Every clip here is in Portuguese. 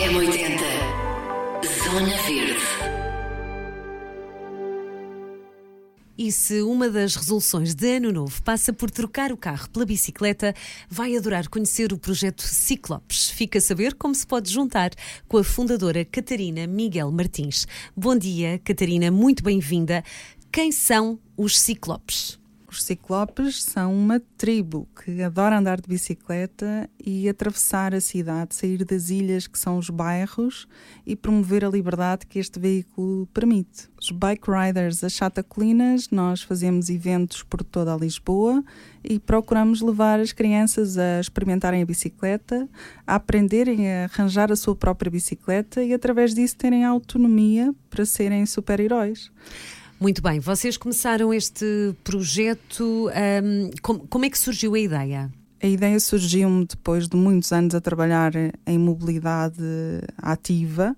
M80 Zona Verde E se uma das resoluções de ano novo passa por trocar o carro pela bicicleta, vai adorar conhecer o projeto Ciclopes. Fica a saber como se pode juntar com a fundadora Catarina Miguel Martins. Bom dia, Catarina, muito bem-vinda. Quem são os Ciclopes? Os ciclopes são uma tribo que adora andar de bicicleta e atravessar a cidade, sair das ilhas que são os bairros e promover a liberdade que este veículo permite. Os bike riders achata colinas, nós fazemos eventos por toda a Lisboa e procuramos levar as crianças a experimentarem a bicicleta, a aprenderem a arranjar a sua própria bicicleta e através disso terem autonomia para serem super-heróis. Muito bem, vocês começaram este projeto. Um, como, como é que surgiu a ideia? A ideia surgiu-me depois de muitos anos a trabalhar em mobilidade ativa.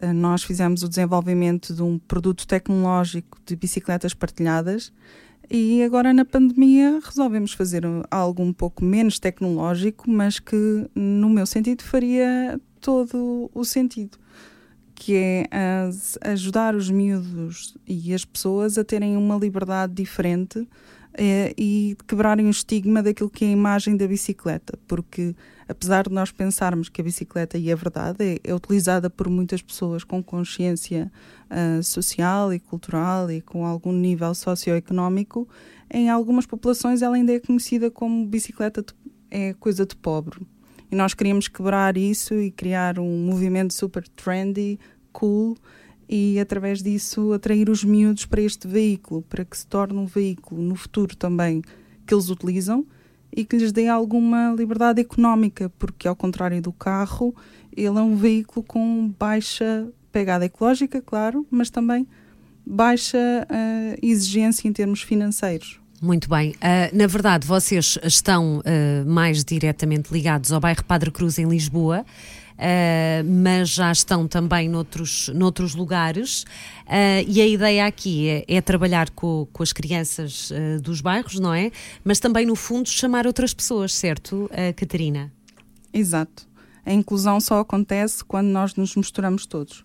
Eh, nós fizemos o desenvolvimento de um produto tecnológico de bicicletas partilhadas e agora na pandemia resolvemos fazer algo um pouco menos tecnológico, mas que no meu sentido faria todo o sentido que é ajudar os miúdos e as pessoas a terem uma liberdade diferente é, e quebrarem o estigma daquilo que é a imagem da bicicleta, porque apesar de nós pensarmos que a bicicleta, e é verdade, é, é utilizada por muitas pessoas com consciência uh, social e cultural e com algum nível socioeconómico, em algumas populações ela ainda é conhecida como bicicleta de, é coisa de pobre. E nós queríamos quebrar isso e criar um movimento super trendy, cool, e através disso atrair os miúdos para este veículo, para que se torne um veículo no futuro também que eles utilizam e que lhes dê alguma liberdade económica, porque ao contrário do carro, ele é um veículo com baixa pegada ecológica, claro, mas também baixa uh, exigência em termos financeiros. Muito bem. Uh, na verdade, vocês estão uh, mais diretamente ligados ao bairro Padre Cruz, em Lisboa. Uh, mas já estão também noutros, noutros lugares. Uh, e a ideia aqui é, é trabalhar com, as crianças uh, dos bairros, não é? Mas também, no fundo, chamar outras pessoas, certo, Catarina? Exato. A inclusão só acontece quando nós nos misturamos todos.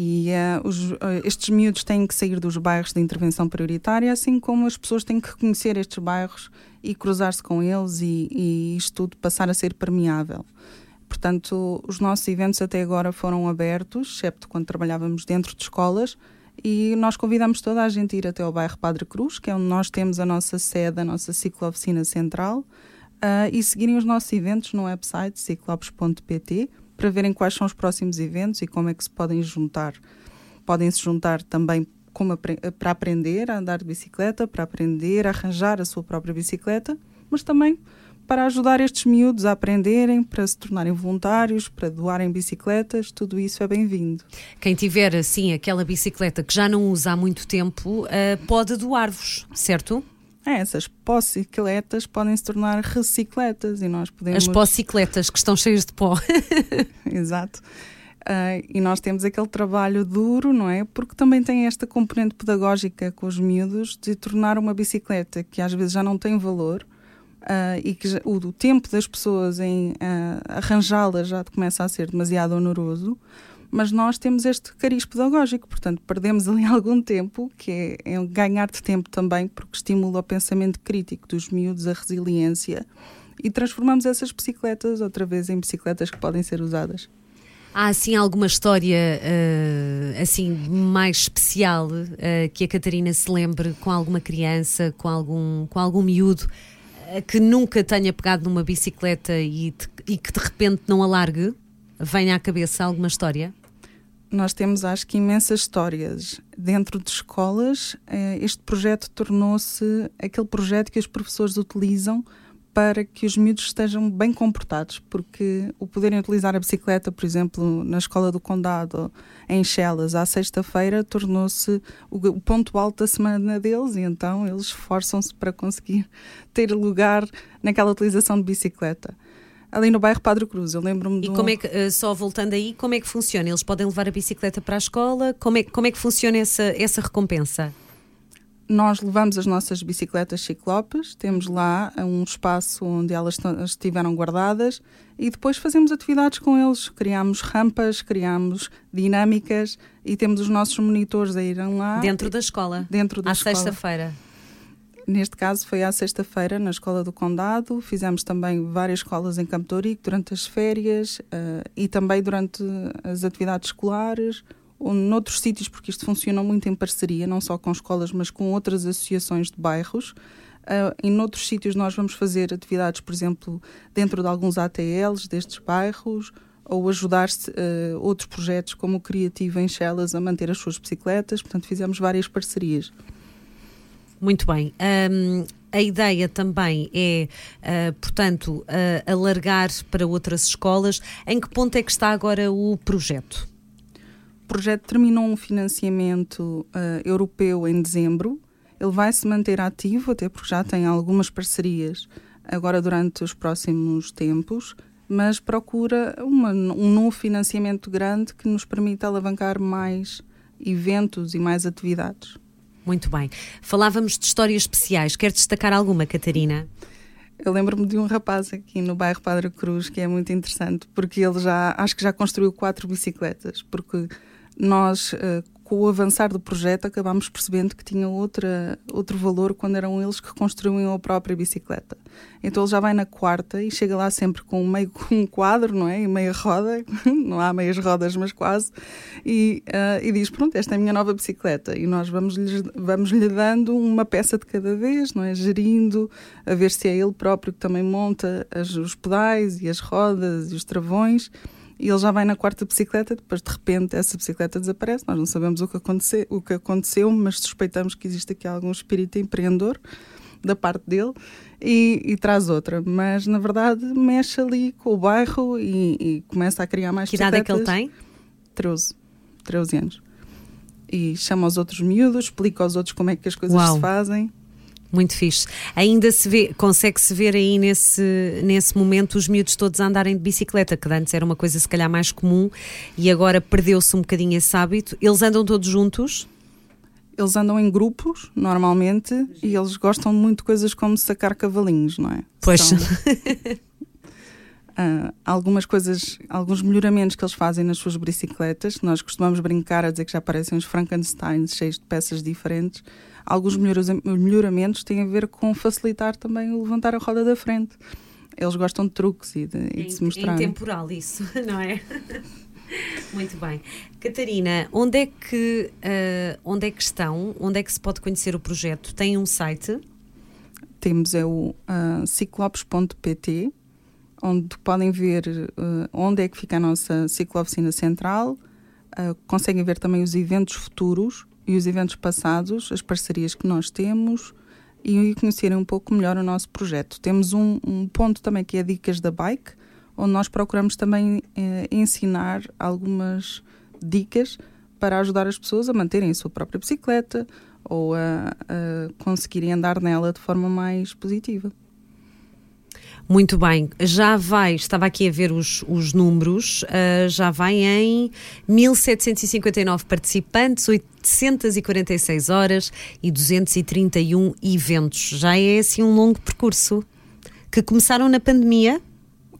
E uh, os, uh, estes miúdos têm que sair dos bairros de intervenção prioritária, assim como as pessoas têm que reconhecer estes bairros e cruzar-se com eles e, e isto tudo passar a ser permeável. Portanto, os nossos eventos até agora foram abertos, excepto quando trabalhávamos dentro de escolas, e nós convidamos toda a gente a ir até ao bairro Padre Cruz, que é onde nós temos a nossa sede, a nossa ciclo-oficina central, uh, e seguirem os nossos eventos no website ciclopes.pt para verem quais são os próximos eventos e como é que se podem juntar. Podem se juntar também como, para aprender a andar de bicicleta, para aprender a arranjar a sua própria bicicleta, mas também para ajudar estes miúdos a aprenderem, para se tornarem voluntários, para doarem bicicletas, tudo isso é bem-vindo. Quem tiver, assim, aquela bicicleta que já não usa há muito tempo, uh, pode doar-vos, certo? É, essas pó-cicletas podem se tornar recicletas e nós podemos. As pó-cicletas que estão cheias de pó. Exato. Uh, e nós temos aquele trabalho duro, não é? Porque também tem esta componente pedagógica com os miúdos de tornar uma bicicleta que às vezes já não tem valor uh, e que já, o, o, tempo das pessoas em uh, arranjá-la já começa a ser demasiado oneroso mas nós temos este cariz pedagógico, portanto, perdemos ali algum tempo, que é, é ganhar de tempo também, porque estimula o pensamento crítico dos miúdos, a resiliência, e transformamos essas bicicletas outra vez em bicicletas que podem ser usadas. Há assim alguma história uh, assim mais especial uh, que a Catarina se lembre com alguma criança, com algum, com algum miúdo uh, que nunca tenha pegado numa bicicleta e, e que de repente não alargue? Venha à cabeça alguma história? Nós temos, acho que, imensas histórias. Dentro de escolas, eh, este projeto tornou-se aquele projeto que os professores utilizam para que os miúdos estejam bem comportados, porque o poderem utilizar a bicicleta, por exemplo, na Escola do Condado, em Chelas, à sexta-feira, tornou-se o ponto alto da semana deles e então eles esforçam-se para conseguir ter lugar naquela utilização de bicicleta ali no bairro Padre Cruz. Eu lembro-me E como é que, uh, só voltando aí, como é que funciona? Eles podem levar a bicicleta para a escola? Como é, como é que funciona essa, essa recompensa? nós levamos as nossas bicicletas ciclopes, temos lá um espaço onde elas estiveram guardadas e depois fazemos atividades com eles. Criamos rampas, criamos dinâmicas e temos os nossos monitores a irem lá. Dentro da escola? Dentro da à escola. À sexta-feira? Neste caso foi à sexta-feira na Escola do Condado. Fizemos também várias escolas em Campo de durante as férias uh, e também durante as atividades escolares ou noutros sítios, porque isto funciona muito em parceria, não só com escolas, mas com outras associações de bairros. Uh, em outros sítios nós vamos fazer atividades, por exemplo, dentro de alguns ATLs destes bairros, ou ajudar uh, outros projetos como o Criativo em Chelas a manter as suas bicicletas. Portanto, fizemos várias parcerias. Muito bem. Um, a ideia também é, uh, portanto, uh, alargar para outras escolas. Em que ponto é que está agora o projeto? O projeto terminou um financiamento uh, europeu em dezembro. Ele vai se manter ativo, até porque já tem algumas parcerias agora durante os próximos tempos, mas procura uma, um novo financiamento grande que nos permita alavancar mais eventos e mais atividades. Muito bem. Falávamos de histórias especiais. Quer destacar alguma, Catarina? Eu lembro-me de um rapaz aqui no bairro Padre Cruz que é muito interessante, porque ele já, acho que já construiu quatro bicicletas, porque nós, uh, com o avançar do projeto, acabámos percebendo que tinha outra, outro valor quando eram eles que construíam a própria bicicleta. Então ele já vai na quarta e chega lá sempre com meio um quadro, não é? E meia roda, não há meias rodas, mas quase, e, uh, e diz: Pronto, esta é a minha nova bicicleta. E nós vamos-lhe vamos -lhe dando uma peça de cada vez, não é? Gerindo, a ver se é ele próprio que também monta as, os pedais e as rodas e os travões e ele já vai na quarta bicicleta, depois de repente essa bicicleta desaparece, nós não sabemos o que, aconteceu, o que aconteceu, mas suspeitamos que existe aqui algum espírito empreendedor da parte dele e, e, traz outra, mas na verdade mexe ali com o bairro e, e começa a criar mais Que idade é que ele tem? 13, 13 anos. E chama os outros miúdos, explica aos outros como é que as coisas Uau. se fazem muito fixe. Ainda se vê, consegue-se ver aí nesse, nesse momento os miúdos todos a andarem de bicicleta, que antes era uma coisa se calhar mais comum e agora perdeu-se um bocadinho esse hábito. Eles andam todos juntos? Eles andam em grupos, normalmente, e eles gostam muito de coisas como sacar cavalinhos, não é? Pois. São, uh, algumas coisas, alguns melhoramentos que eles fazem nas suas bicicletas, nós costumamos brincar a dizer que já parecem uns Frankensteins cheios de peças diferentes. Alguns melhoramentos têm a ver com facilitar também o levantar a roda da frente. Eles gostam de truques e de, e de se mostrar. É intemporal isso, não é? Muito bem. Catarina, onde é que uh, onde é que estão? Onde é que se pode conhecer o projeto? Tem um site? Temos é o uh, ciclopes.pt onde podem ver uh, onde é que fica a nossa ciclooficina central, uh, conseguem ver também os eventos futuros e os eventos passados, as parcerias que nós temos e conhecerem um pouco melhor o nosso projeto. Temos um, um ponto também que é Dicas da Bike, onde nós procuramos também eh, ensinar algumas dicas para ajudar as pessoas a manterem a sua própria bicicleta ou a, a conseguirem andar nela de forma mais positiva. Muito bem, já vai, estava aqui a ver os, os números, uh, já vai em 1759 participantes, 846 horas e 231 eventos. Já é assim um longo percurso. Que começaram na pandemia?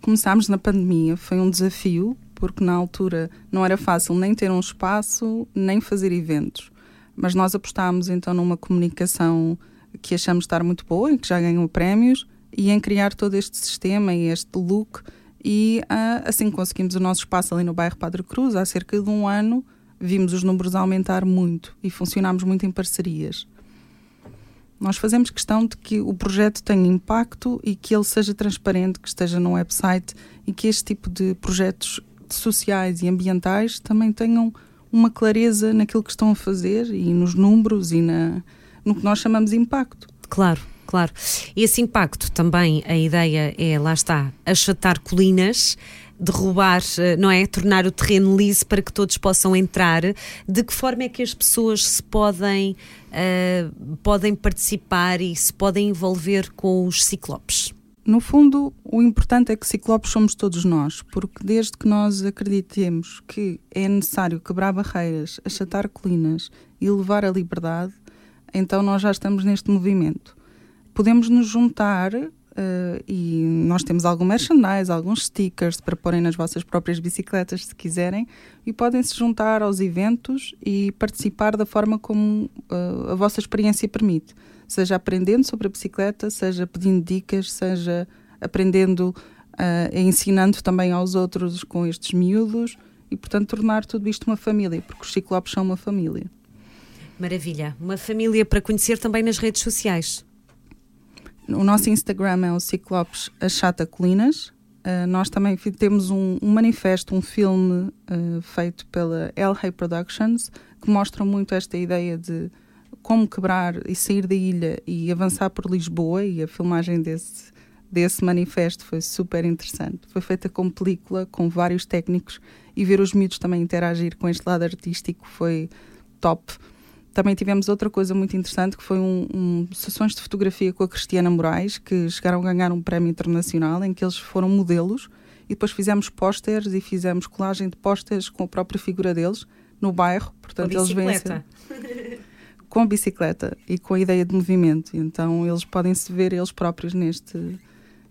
Começámos na pandemia, foi um desafio, porque na altura não era fácil nem ter um espaço, nem fazer eventos. Mas nós apostámos então numa comunicação que achamos estar muito boa e que já ganhou prémios e em criar todo este sistema e este look. E uh, assim conseguimos o nosso espaço ali no bairro Padre Cruz. Há cerca de um ano vimos os números aumentar muito e funcionámos muito em parcerias. Nós fazemos questão de que o projeto tenha impacto e que ele seja transparente, que esteja no website e que este tipo de projetos sociais e ambientais também tenham uma clareza naquilo que estão a fazer e nos números e na, no que nós chamamos de impacto. Claro claro. Esse impacto também, a ideia é, lá está, achatar colinas, derrubar, eh, não é? Tornar o terreno liso para que todos possam entrar. De que forma é que as pessoas se podem, uh, podem participar e se podem envolver com os ciclopes? No fundo, o importante é que ciclopes somos todos nós, porque desde que nós acreditemos que é necessário quebrar barreiras, achatar colinas e levar a liberdade, então nós já estamos neste movimento. Podemos nos juntar uh, e nós temos algum merchandise, alguns stickers para porem nas vossas próprias bicicletas se quiserem e podem se juntar aos eventos e participar da forma como uh, a vossa experiência permite, seja aprendendo sobre a bicicleta, seja pedindo dicas, seja aprendendo uh, ensinando também aos outros com estes miúdos e, portanto, tornar tudo isto uma família, porque os ciclopes são uma família. Maravilha. Uma família para conhecer também nas redes sociais. O nosso Instagram é o Ciclopes Achata Colinas. Uh, nós também temos um, um manifesto, um filme uh, feito pela El Rey Productions, que mostra muito esta ideia de como quebrar e sair da ilha e avançar por Lisboa, e a filmagem desse, desse manifesto foi super interessante. Foi feita com película, com vários técnicos, e ver os miúdos também interagir com este lado artístico foi top. Também tivemos outra coisa muito interessante que foi um, um, sessões de fotografia com a Cristiana Moraes, que chegaram a ganhar um prémio internacional em que eles foram modelos e depois fizemos pósteres e fizemos colagem de pósteres com a própria figura deles no bairro. Portanto, com eles vencem com bicicleta e com a ideia de movimento. Então eles podem se ver eles próprios neste,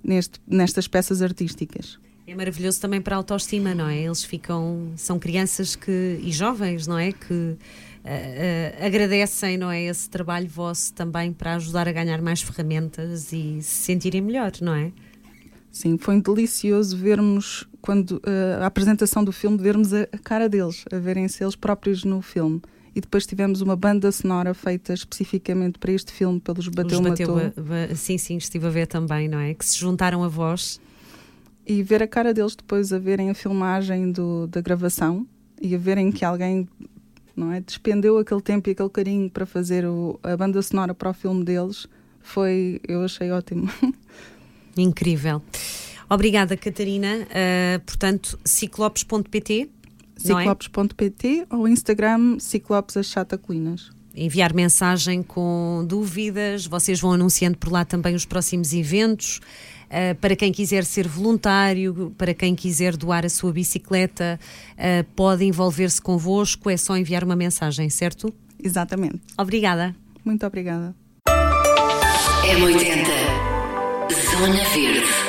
neste, nestas peças artísticas. É maravilhoso também para a autoestima, não é? Eles ficam, são crianças que, e jovens, não é? Que uh, agradecem, não é? Esse trabalho vosso também para ajudar a ganhar mais ferramentas e se sentirem melhor, não é? Sim, foi delicioso vermos, quando uh, a apresentação do filme, vermos a, a cara deles, a verem-se eles próprios no filme e depois tivemos uma banda sonora feita especificamente para este filme pelos Bateu, Bateu Matou. Ba, sim, sim, estive a ver também, não é? Que se juntaram a voz. E ver a cara deles depois a verem a filmagem do, da gravação e a verem que alguém não é, despendeu aquele tempo e aquele carinho para fazer o, a banda sonora para o filme deles foi, eu achei ótimo. Incrível. Obrigada, Catarina. Uh, portanto, ciclopes.pt ciclopes.pt é? ou Instagram Ciclopes Colinas. Enviar mensagem com dúvidas, vocês vão anunciando por lá também os próximos eventos. Uh, para quem quiser ser voluntário, para quem quiser doar a sua bicicleta, uh, pode envolver-se convosco, é só enviar uma mensagem, certo? Exatamente. Obrigada. Muito obrigada. M80 Zona Verde